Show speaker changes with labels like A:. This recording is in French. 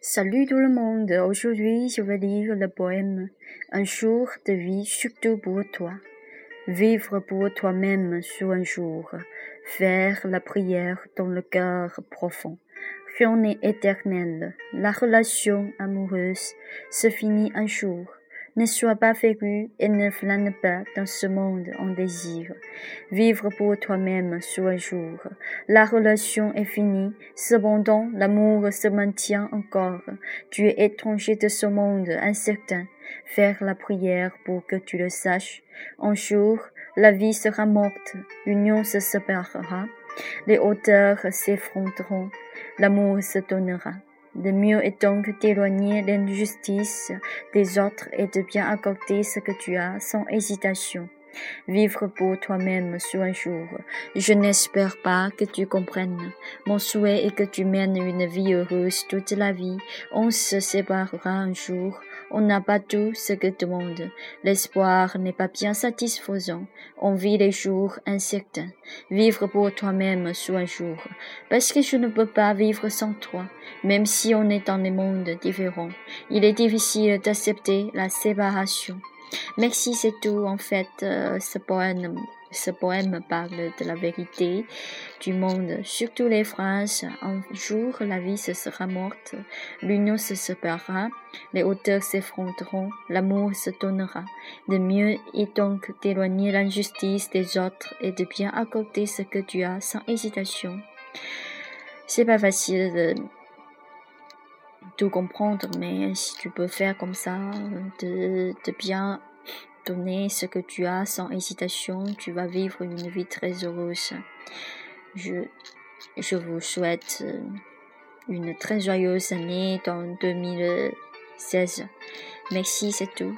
A: Salut tout le monde, aujourd'hui je vais lire le poème Un jour de vie surtout pour toi. Vivre pour toi-même sur un jour, faire la prière dans le cœur profond. Rien n'est éternel, la relation amoureuse se finit un jour. Ne sois pas féru et ne flâne pas dans ce monde en désir. Vivre pour toi-même sur un jour. La relation est finie, cependant l'amour se maintient encore. Tu es étranger de ce monde incertain. Faire la prière pour que tu le saches. Un jour, la vie sera morte, l'union se séparera, les hauteurs s'effronteront, l'amour se donnera. Le mieux est donc d'éloigner l'injustice des autres et de bien accorder ce que tu as sans hésitation. Vivre pour toi-même sur un jour. Je n'espère pas que tu comprennes. Mon souhait est que tu mènes une vie heureuse toute la vie. On se séparera un jour. On n'a pas tout ce que demande. L'espoir n'est pas bien satisfaisant. On vit les jours incertains. Vivre pour toi-même un jour. Parce que je ne peux pas vivre sans toi. Même si on est dans des mondes différents. Il est difficile d'accepter la séparation. Merci, c'est tout. En fait, euh, ce poème, ce poème parle de la vérité du monde, surtout les phrases. Un jour, la vie se sera morte, l'union se séparera, les hauteurs s'effronteront, l'amour se donnera. De mieux est donc d'éloigner l'injustice des autres et de bien accorder ce que tu as sans hésitation. C'est pas facile de tout comprendre, mais si tu peux faire comme ça, de, de bien donner ce que tu as sans hésitation, tu vas vivre une vie très heureuse. Je, je vous souhaite euh, une très joyeuse année dans 2016. Merci, c'est tout.